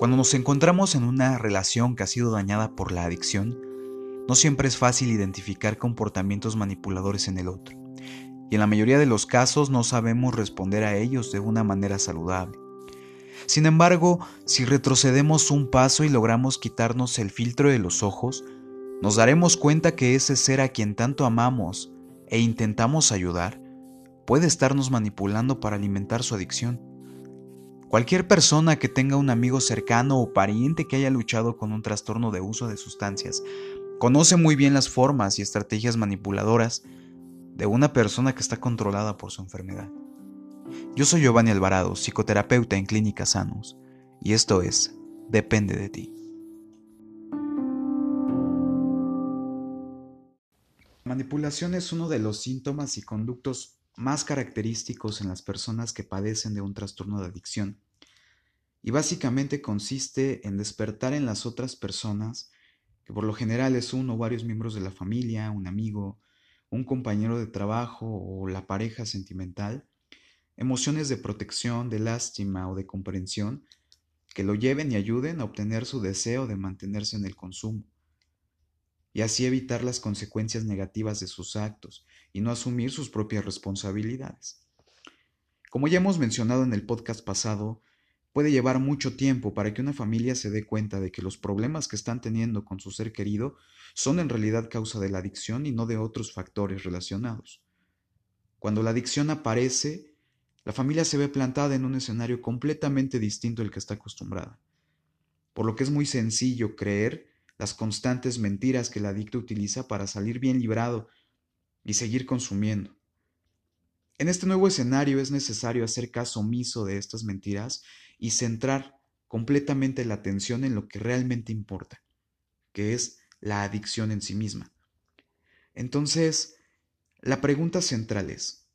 Cuando nos encontramos en una relación que ha sido dañada por la adicción, no siempre es fácil identificar comportamientos manipuladores en el otro, y en la mayoría de los casos no sabemos responder a ellos de una manera saludable. Sin embargo, si retrocedemos un paso y logramos quitarnos el filtro de los ojos, nos daremos cuenta que ese ser a quien tanto amamos e intentamos ayudar puede estarnos manipulando para alimentar su adicción. Cualquier persona que tenga un amigo cercano o pariente que haya luchado con un trastorno de uso de sustancias conoce muy bien las formas y estrategias manipuladoras de una persona que está controlada por su enfermedad. Yo soy Giovanni Alvarado, psicoterapeuta en Clínica Sanos, y esto es Depende de ti. manipulación es uno de los síntomas y conductos más característicos en las personas que padecen de un trastorno de adicción. Y básicamente consiste en despertar en las otras personas, que por lo general es uno o varios miembros de la familia, un amigo, un compañero de trabajo o la pareja sentimental, emociones de protección, de lástima o de comprensión que lo lleven y ayuden a obtener su deseo de mantenerse en el consumo y así evitar las consecuencias negativas de sus actos y no asumir sus propias responsabilidades. Como ya hemos mencionado en el podcast pasado, puede llevar mucho tiempo para que una familia se dé cuenta de que los problemas que están teniendo con su ser querido son en realidad causa de la adicción y no de otros factores relacionados. Cuando la adicción aparece, la familia se ve plantada en un escenario completamente distinto al que está acostumbrada, por lo que es muy sencillo creer las constantes mentiras que el adicto utiliza para salir bien librado y seguir consumiendo. En este nuevo escenario es necesario hacer caso omiso de estas mentiras y centrar completamente la atención en lo que realmente importa, que es la adicción en sí misma. Entonces, la pregunta central es,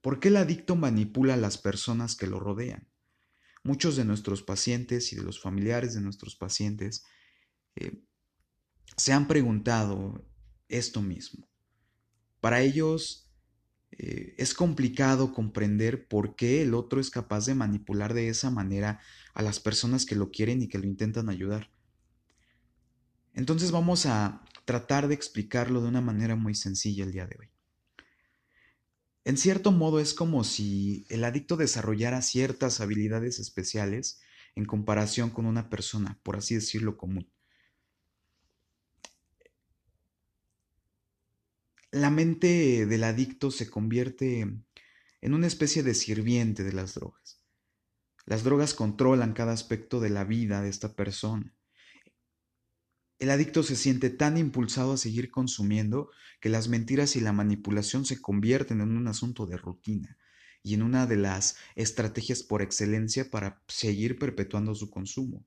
¿por qué el adicto manipula a las personas que lo rodean? Muchos de nuestros pacientes y de los familiares de nuestros pacientes eh, se han preguntado esto mismo. Para ellos eh, es complicado comprender por qué el otro es capaz de manipular de esa manera a las personas que lo quieren y que lo intentan ayudar. Entonces vamos a tratar de explicarlo de una manera muy sencilla el día de hoy. En cierto modo es como si el adicto desarrollara ciertas habilidades especiales en comparación con una persona, por así decirlo, común. La mente del adicto se convierte en una especie de sirviente de las drogas. Las drogas controlan cada aspecto de la vida de esta persona. El adicto se siente tan impulsado a seguir consumiendo que las mentiras y la manipulación se convierten en un asunto de rutina y en una de las estrategias por excelencia para seguir perpetuando su consumo.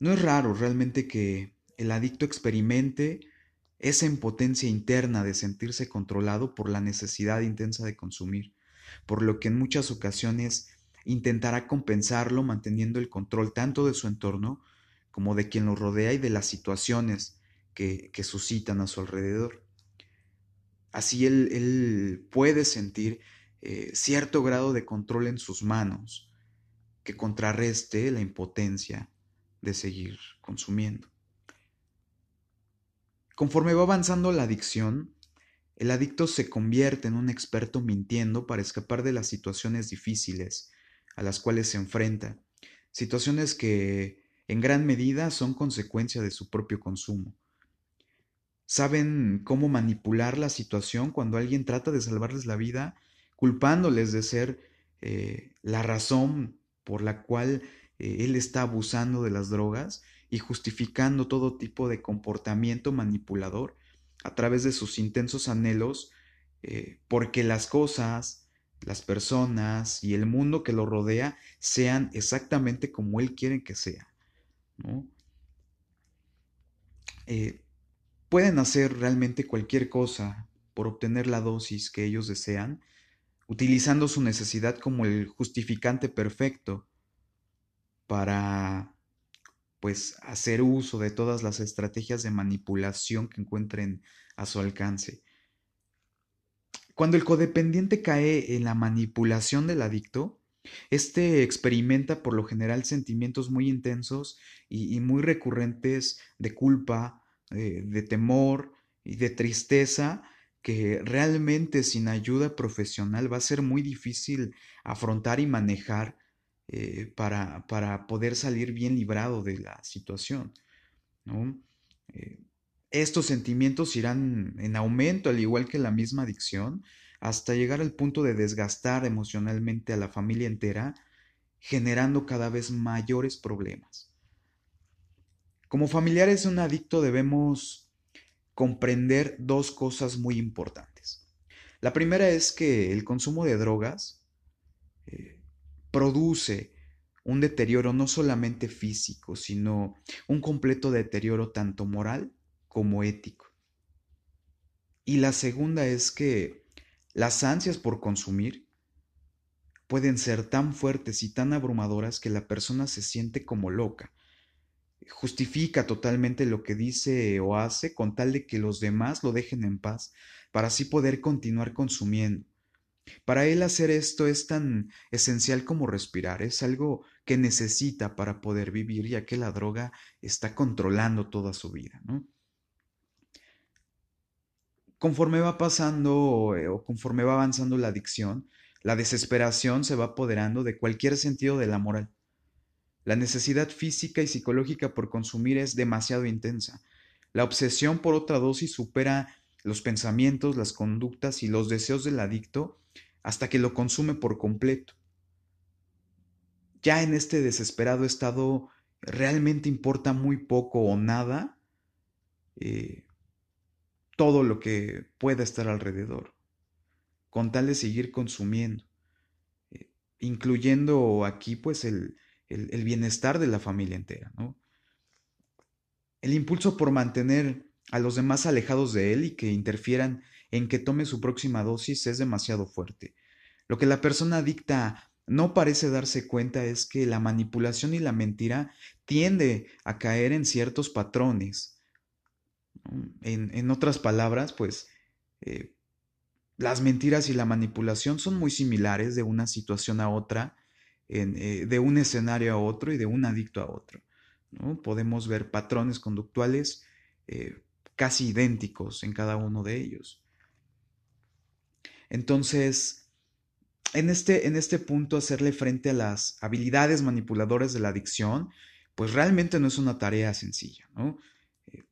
No es raro realmente que el adicto experimente esa impotencia interna de sentirse controlado por la necesidad intensa de consumir, por lo que en muchas ocasiones intentará compensarlo manteniendo el control tanto de su entorno como de quien lo rodea y de las situaciones que, suscitan a su alrededor. Así él, puede sentir eh, cierto grado de control en sus manos que contrarreste la impotencia de seguir consumiendo. Conforme va avanzando la adicción, el adicto se convierte en un experto mintiendo para escapar de las situaciones difíciles a las cuales se enfrenta, situaciones que en gran medida son consecuencia de su propio consumo. Saben cómo manipular la situación cuando alguien trata de salvarles la vida, culpándoles de ser eh, la razón por la cual eh, él está abusando de las drogas y justificando todo tipo de comportamiento manipulador a través de sus intensos anhelos eh, porque las cosas, las personas y el mundo que lo rodea sean exactamente como él quiere que sea. Eh, pueden hacer realmente cualquier cosa por obtener la dosis que ellos desean, utilizando su necesidad como el justificante perfecto para pues hacer uso de todas las estrategias de manipulación que encuentren a su alcance. Cuando el codependiente cae en la manipulación del adicto, Este experimenta por lo general sentimientos muy intensos y, muy recurrentes de culpa, eh, de temor y de tristeza que realmente sin ayuda profesional va a ser muy difícil afrontar y manejar eh, para, para, poder salir bien librado de la situación. Eh, estos sentimientos irán en aumento, al igual que la misma adicción, hasta llegar al punto de desgastar emocionalmente a la familia entera, generando cada vez mayores problemas. Como familiares de un adicto debemos comprender dos cosas muy importantes. La primera es que el consumo de drogas eh, produce un deterioro no solamente físico, sino un completo deterioro tanto moral como ético. Y la segunda es que las ansias por consumir pueden ser tan fuertes y tan abrumadoras que la persona se siente como loca, justifica totalmente lo que dice o hace con tal de que los demás lo dejen en paz, para así poder continuar consumiendo. Para él hacer esto es tan esencial como respirar, es algo que necesita para poder vivir, ya que la droga está controlando toda su vida. Conforme va pasando eh, o conforme va avanzando la adicción, la desesperación se va apoderando de cualquier sentido de la moral. La necesidad física y psicológica por consumir es demasiado intensa. La obsesión por otra dosis supera los pensamientos, las conductas y los deseos del adicto hasta que lo consume por completo. Ya en este desesperado estado realmente importa muy poco o nada eh, todo lo que pueda estar alrededor, con tal de seguir consumiendo, eh, incluyendo aquí pues el, el, bienestar de la familia entera, ¿no? El impulso por mantener a los demás alejados de él y que interfieran en que tome su próxima dosis es demasiado fuerte. Lo que la persona adicta no parece darse cuenta es que la manipulación y la mentira tiende a caer en ciertos patrones. En, otras palabras, pues eh, las mentiras y la manipulación son muy similares de una situación a otra eh, de un escenario a otro y de un adicto a otro. Podemos ver patrones conductuales eh, casi idénticos en cada uno de ellos. Entonces, en este, en este punto, hacerle frente a las habilidades manipuladoras de la adicción, pues realmente no es una tarea sencilla. Eh,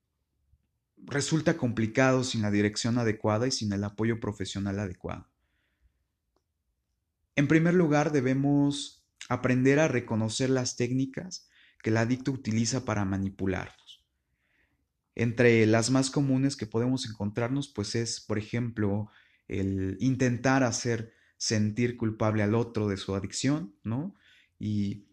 resulta complicado sin la dirección adecuada y sin el apoyo profesional adecuado. En primer lugar, debemos aprender a reconocer las técnicas que el adicto utiliza para manipularnos. Entre las más comunes que podemos encontrarnos, pues es, por ejemplo, el intentar hacer sentir culpable al otro de su adicción, ¿no? Y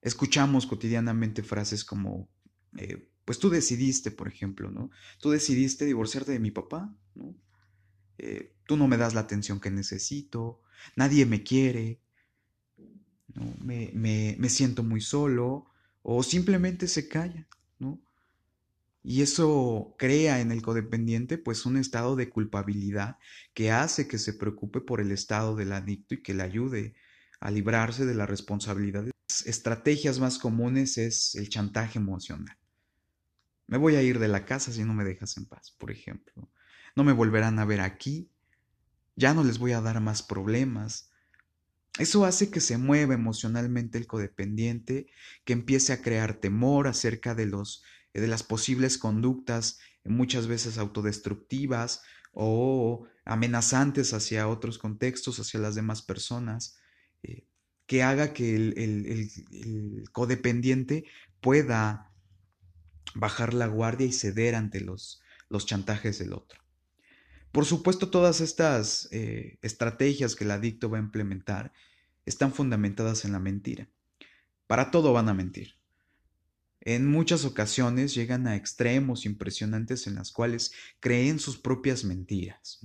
escuchamos cotidianamente frases como, eh, pues tú decidiste, por ejemplo, ¿no? Tú decidiste divorciarte de mi papá, ¿no? Eh, tú no me das la atención que necesito, nadie me quiere, me, me, siento muy solo o simplemente se calla, ¿no? Y eso crea en el codependiente pues un estado de culpabilidad que hace que se preocupe por el estado del adicto y que le ayude a librarse de la responsabilidad. Las estrategias más comunes es el chantaje emocional. Me voy a ir de la casa si no me dejas en paz, por ejemplo. No me volverán a ver aquí. Ya no les voy a dar más problemas. Eso hace que se mueva emocionalmente el codependiente, que empiece a crear temor acerca de, los, de las posibles conductas, muchas veces autodestructivas o amenazantes hacia otros contextos, hacia las demás personas, eh, que haga que el, codependiente pueda bajar la guardia y ceder ante los, los chantajes del otro. Por supuesto, todas estas eh, estrategias que el adicto va a implementar están fundamentadas en la mentira. Para todo van a mentir. En muchas ocasiones llegan a extremos impresionantes en las cuales creen sus propias mentiras.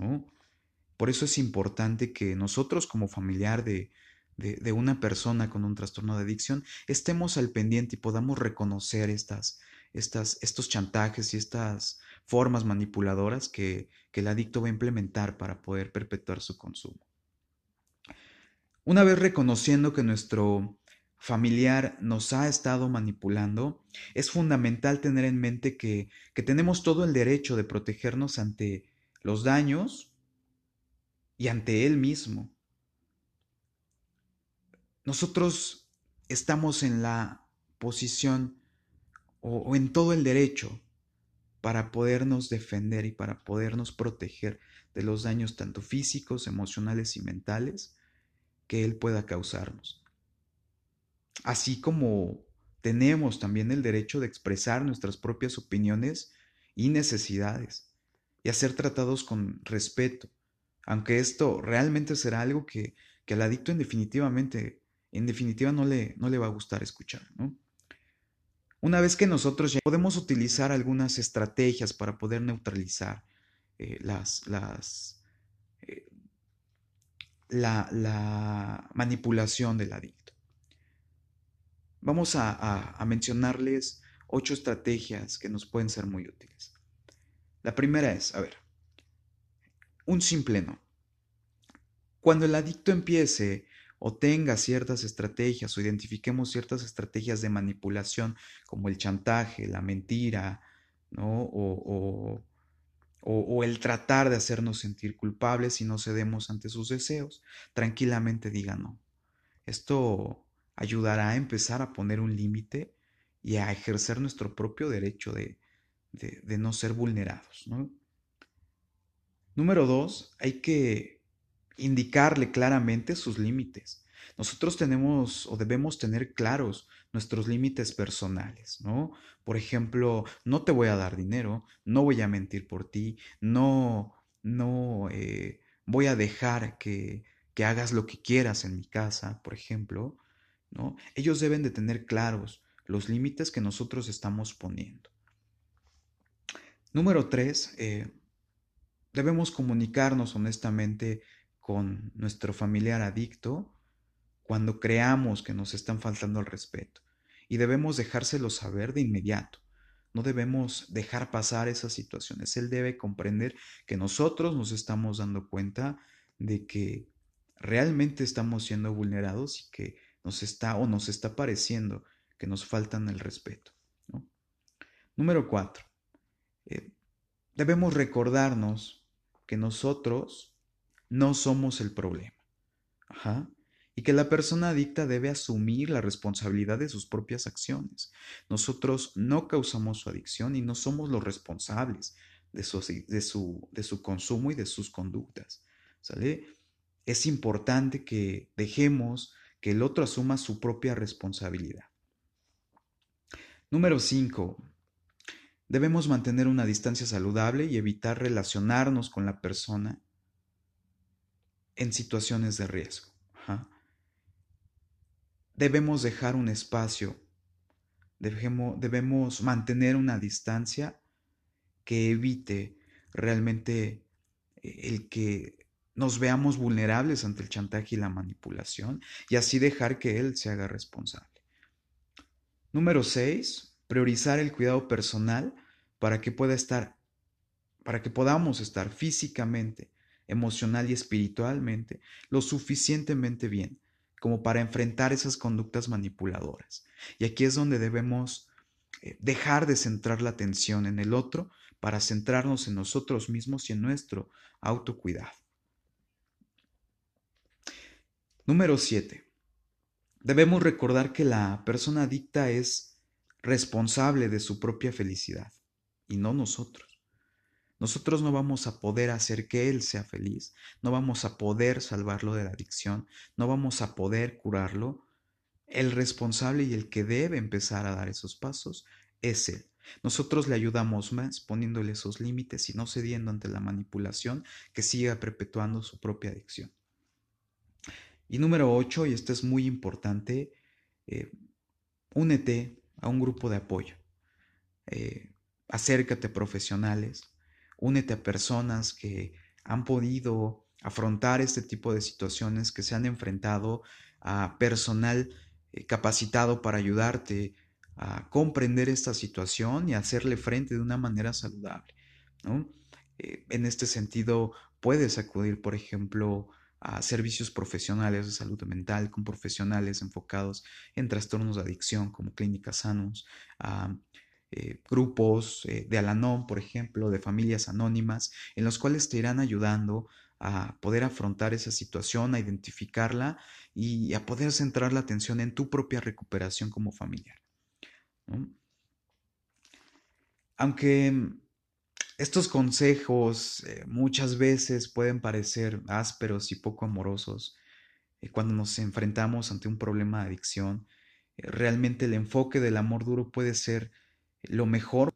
Por eso es importante que nosotros como familiar de, de, una persona con un trastorno de adicción estemos al pendiente y podamos reconocer estas, estas, estos chantajes y estas formas manipuladoras que, que el adicto va a implementar para poder perpetuar su consumo. Una vez reconociendo que nuestro familiar nos ha estado manipulando, es fundamental tener en mente que, que tenemos todo el derecho de protegernos ante los daños y ante él mismo. Nosotros estamos en la posición o, o, en todo el derecho para podernos defender y para podernos proteger de los daños tanto físicos, emocionales y mentales que Él pueda causarnos. Así como tenemos también el derecho de expresar nuestras propias opiniones y necesidades y a ser tratados con respeto, aunque esto realmente será algo que, que al adicto en definitivamente, en definitiva no le, no le va a gustar escuchar. Una vez que nosotros ya podemos utilizar algunas estrategias para poder neutralizar eh, las, las, eh, la, la, manipulación del adicto. Vamos a, mencionarles ocho estrategias que nos pueden ser muy útiles. La primera es, a ver, un simple no. Cuando el adicto empiece o tenga ciertas estrategias o identifiquemos ciertas estrategias de manipulación como el chantaje, la mentira, ¿no? o, o, o, el tratar de hacernos sentir culpables y no cedemos ante sus deseos, tranquilamente diga no. Esto ayudará a empezar a poner un límite y a ejercer nuestro propio derecho de, de, no ser vulnerados. Número dos, hay que indicarle claramente sus límites. Nosotros tenemos o debemos tener claros nuestros límites personales, ¿no? Por ejemplo, no te voy a dar dinero, no voy a mentir por ti, no, no eh, voy a dejar que, que hagas lo que quieras en mi casa, por ejemplo, ¿no? Ellos deben de tener claros los límites que nosotros estamos poniendo. Número tres, eh, debemos comunicarnos honestamente con nuestro familiar adicto cuando creamos que nos están faltando el respeto. Y debemos dejárselo saber de inmediato. No debemos dejar pasar esas situaciones. Él debe comprender que nosotros nos estamos dando cuenta de que realmente estamos siendo vulnerados y que nos está o nos está pareciendo que nos faltan el respeto. Número cuatro. Eh, debemos recordarnos que nosotros no somos el problema. Y que la persona adicta debe asumir la responsabilidad de sus propias acciones. Nosotros no causamos su adicción y no somos los responsables de su, de su, de su consumo y de sus conductas. ¿Sale? Es importante que dejemos que el otro asuma su propia responsabilidad. Número 5. Debemos mantener una distancia saludable y evitar relacionarnos con la persona en situaciones de riesgo. Debemos dejar un espacio, debemos, mantener una distancia que evite realmente eh, el que nos veamos vulnerables ante el chantaje y la manipulación y así dejar que él se haga responsable. Número 6. Priorizar el cuidado personal para que pueda estar, para que podamos estar físicamente, emocional y espiritualmente lo suficientemente bien como para enfrentar esas conductas manipuladoras. Y aquí es donde debemos eh, dejar de centrar la atención en el otro para centrarnos en nosotros mismos y en nuestro autocuidado. Número 7. Debemos recordar que la persona adicta es responsable de su propia felicidad y no nosotros. Nosotros no vamos a poder hacer que Él sea feliz, no vamos a poder salvarlo de la adicción, no vamos a poder curarlo. El responsable y el que debe empezar a dar esos pasos es Él. Nosotros le ayudamos más poniéndole esos límites y no cediendo ante la manipulación que siga perpetuando su propia adicción. Y número 8, y esto es muy importante, eh, únete a un grupo de apoyo. Eh, acércate a profesionales, únete a personas que han podido afrontar este tipo de situaciones, que se han enfrentado a personal eh, capacitado para ayudarte a comprender esta situación y hacerle frente de una manera saludable. Eh, en este sentido, puedes acudir, por ejemplo, a servicios profesionales de salud mental con profesionales enfocados en trastornos de adicción como clínicas sanos, a eh, grupos eh, de Alanon, por ejemplo, de familias anónimas, en los cuales te irán ayudando a poder afrontar esa situación, a identificarla y a poder centrar la atención en tu propia recuperación como familiar. Aunque estos consejos eh, muchas veces pueden parecer ásperos y poco amorosos eh, cuando nos enfrentamos ante un problema de adicción. Eh, realmente el enfoque del amor duro puede ser lo mejor.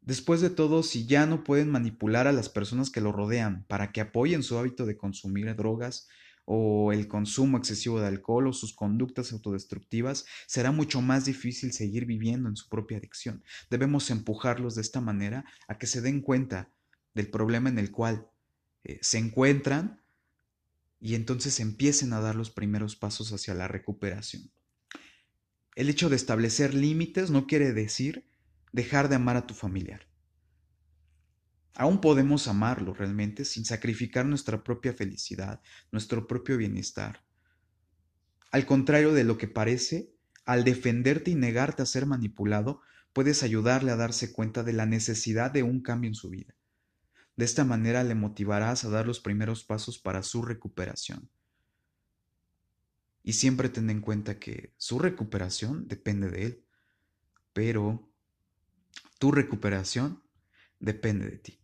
Después de todo, si ya no pueden manipular a las personas que lo rodean para que apoyen su hábito de consumir drogas, o el consumo excesivo de alcohol o sus conductas autodestructivas, será mucho más difícil seguir viviendo en su propia adicción. Debemos empujarlos de esta manera a que se den cuenta del problema en el cual eh, se encuentran y entonces empiecen a dar los primeros pasos hacia la recuperación. El hecho de establecer límites no quiere decir dejar de amar a tu familiar. Aún podemos amarlo realmente sin sacrificar nuestra propia felicidad, nuestro propio bienestar. Al contrario de lo que parece, al defenderte y negarte a ser manipulado, puedes ayudarle a darse cuenta de la necesidad de un cambio en su vida. De esta manera le motivarás a dar los primeros pasos para su recuperación. Y siempre ten en cuenta que su recuperación depende de él, pero tu recuperación depende de ti.